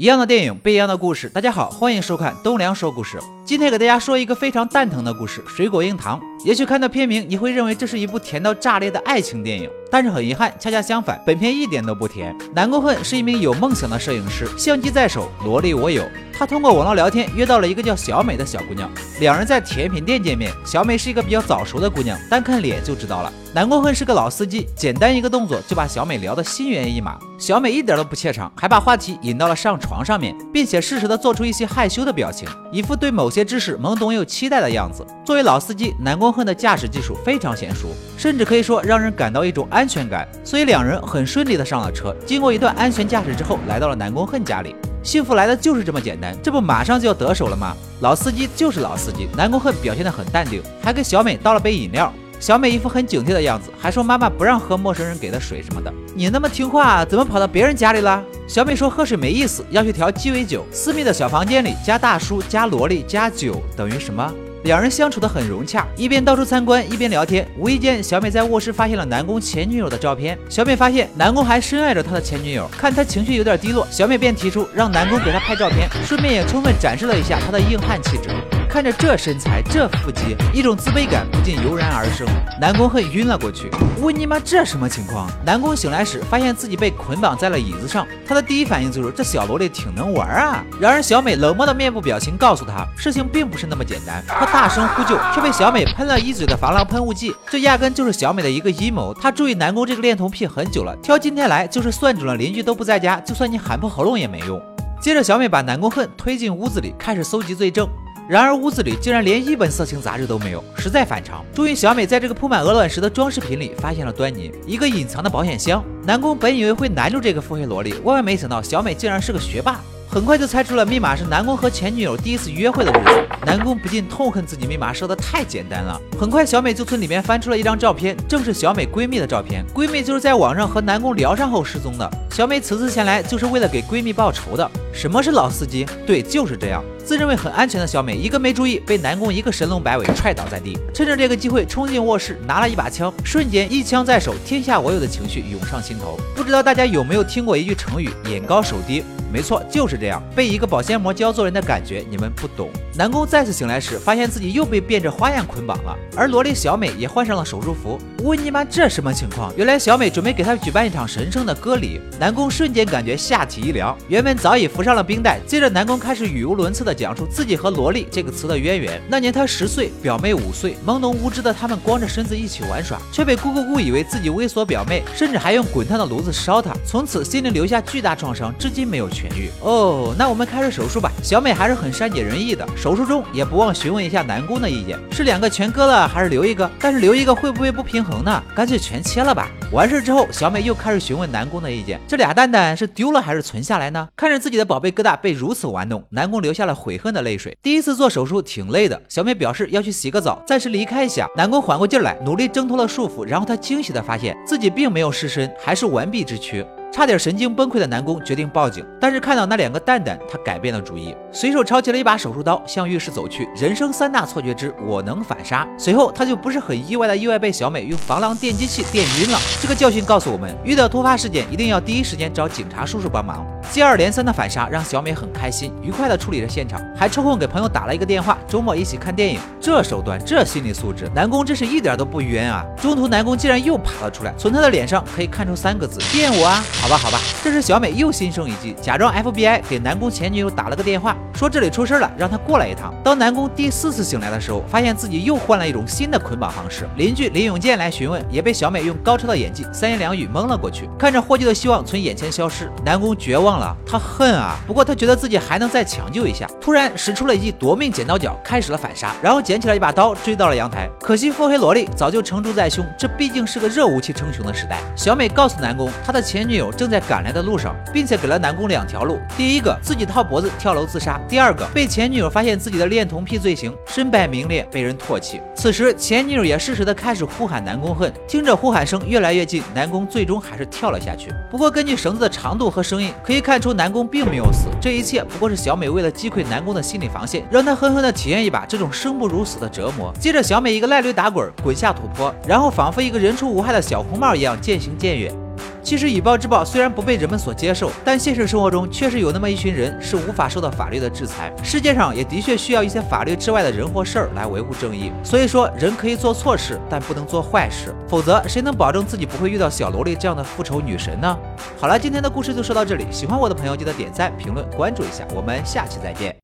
一样的电影，不一样的故事。大家好，欢迎收看东梁说故事。今天给大家说一个非常蛋疼的故事——水果硬糖。也许看到片名，你会认为这是一部甜到炸裂的爱情电影，但是很遗憾，恰恰相反，本片一点都不甜。南宫恨是一名有梦想的摄影师，相机在手，萝莉我有。他通过网络聊天约到了一个叫小美的小姑娘，两人在甜品店见面。小美是一个比较早熟的姑娘，单看脸就知道了。南宫恨是个老司机，简单一个动作就把小美聊得心猿意马。小美一点都不怯场，还把话题引到了上床上面，并且适时的做出一些害羞的表情，一副对某些知识懵懂又期待的样子。作为老司机，南宫恨的驾驶技术非常娴熟，甚至可以说让人感到一种安安全感。所以两人很顺利的上了车。经过一段安全驾驶之后，来到了南宫恨家里。幸福来的就是这么简单，这不马上就要得手了吗？老司机就是老司机，南宫恨表现得很淡定，还给小美倒了杯饮料。小美一副很警惕的样子，还说妈妈不让喝陌生人给的水什么的。你那么听话，怎么跑到别人家里了？小美说喝水没意思，要去调鸡尾酒。私密的小房间里加大叔加萝莉加酒等于什么？两人相处得很融洽，一边到处参观，一边聊天。无意间，小美在卧室发现了南宫前女友的照片。小美发现南宫还深爱着他的前女友，看他情绪有点低落，小美便提出让南宫给她拍照片，顺便也充分展示了一下他的硬汉气质。看着这身材，这腹肌，一种自卑感不禁油然而生。南宫恨晕了过去。我你妈，这什么情况？南宫醒来时，发现自己被捆绑在了椅子上。他的第一反应就是这小萝莉挺能玩啊。然而小美冷漠的面部表情告诉他，事情并不是那么简单。他大声呼救，却被小美喷了一嘴的防狼喷雾剂。这压根就是小美的一个阴谋。他注意南宫这个恋童癖很久了，挑今天来就是算准了邻居都不在家，就算你喊破喉咙也没用。接着，小美把南宫恨推进屋子里，开始搜集罪证。然而屋子里竟然连一本色情杂志都没有，实在反常。终于，小美在这个铺满鹅卵石的装饰品里发现了端倪，一个隐藏的保险箱。南宫本以为会难住这个腹黑萝莉，万万没想到小美竟然是个学霸。很快就猜出了密码是南宫和前女友第一次约会的日子，南宫不禁痛恨自己密码设的太简单了。很快，小美就从里面翻出了一张照片，正是小美闺蜜的照片。闺蜜就是在网上和南宫聊上后失踪的。小美此次前来就是为了给闺蜜报仇的。什么是老司机？对，就是这样。自认为很安全的小美，一个没注意，被南宫一个神龙摆尾踹倒在地。趁着这个机会，冲进卧室拿了一把枪，瞬间一枪在手，天下我有的情绪涌上心头。不知道大家有没有听过一句成语“眼高手低”？没错，就是这样，被一个保鲜膜教做人的感觉，你们不懂。南宫再次醒来时，发现自己又被变着花样捆绑了，而萝莉小美也换上了手术服。我你妈，这什么情况？原来小美准备给他举办一场神圣的割礼。南宫瞬间感觉下体一凉，原本早已敷上了冰袋。接着，南宫开始语无伦次地讲述自己和萝莉这个词的渊源。那年他十岁，表妹五岁，懵懂无知的他们光着身子一起玩耍，却被姑姑误以为自己猥琐表妹，甚至还用滚烫的炉子烧她。从此心灵留下巨大创伤，至今没有痊愈。哦，那我们开始手术吧。小美还是很善解人意的。手术中也不忘询问一下南宫的意见，是两个全割了，还是留一个？但是留一个会不会不平衡呢？干脆全切了吧。完事之后，小美又开始询问南宫的意见，这俩蛋蛋是丢了还是存下来呢？看着自己的宝贝疙瘩被如此玩弄，南宫流下了悔恨的泪水。第一次做手术挺累的，小美表示要去洗个澡，暂时离开一下。南宫缓过劲来，努力挣脱了束缚，然后他惊喜的发现自己并没有失身，还是完璧之躯。差点神经崩溃的南宫决定报警，但是看到那两个蛋蛋，他改变了主意，随手抄起了一把手术刀，向浴室走去。人生三大错觉之我能反杀。随后他就不是很意外的意外被小美用防狼电击器电晕了。这个教训告诉我们，遇到突发事件一定要第一时间找警察叔叔帮忙。接二连三的反杀让小美很开心，愉快的处理着现场，还抽空给朋友打了一个电话，周末一起看电影。这手段，这心理素质，南宫真是一点都不冤啊！中途南宫竟然又爬了出来，从他的脸上可以看出三个字：电我啊！好吧，好吧，这时小美又心生一计，假装 FBI 给南宫前女友打了个电话，说这里出事了，让他过来一趟。当南宫第四次醒来的时候，发现自己又换了一种新的捆绑方式。邻居林永健来询问，也被小美用高超的演技三言两语蒙了过去。看着获救的希望从眼前消失，南宫绝望了，他恨啊！不过他觉得自己还能再抢救一下，突然使出了一记夺命剪刀脚，开始了反杀，然后捡起了一把刀追到了阳台。可惜腹黑萝莉早就成竹在胸，这毕竟是个热武器称雄的时代。小美告诉南宫，她的前女友正在赶来的路上，并且给了南宫两条路：第一个自己套脖子跳楼自杀；第二个被前女友发现自己的恋童癖罪行，身败名裂，被人唾弃。此时前女友也适时的开始呼喊南宫恨，听着呼喊声越来越近，南宫最终还是跳了下去。不过根据绳子的长度和声音，可以看看出南宫并没有死。这一切不过是小美为了击溃南宫的心理防线，让他狠狠的体验一把这种生不如死的折磨。接着小美一个赖驴打滚，滚下土坡，然后仿佛一个人畜无害的小红帽一样渐行渐远。其实以暴制暴虽然不被人们所接受，但现实生活中确实有那么一群人是无法受到法律的制裁。世界上也的确需要一些法律之外的人或事儿来维护正义。所以说，人可以做错事，但不能做坏事，否则谁能保证自己不会遇到小萝莉这样的复仇女神呢？好了，今天的故事就说到这里，喜欢我的朋友记得点赞、评论、关注一下，我们下期再见。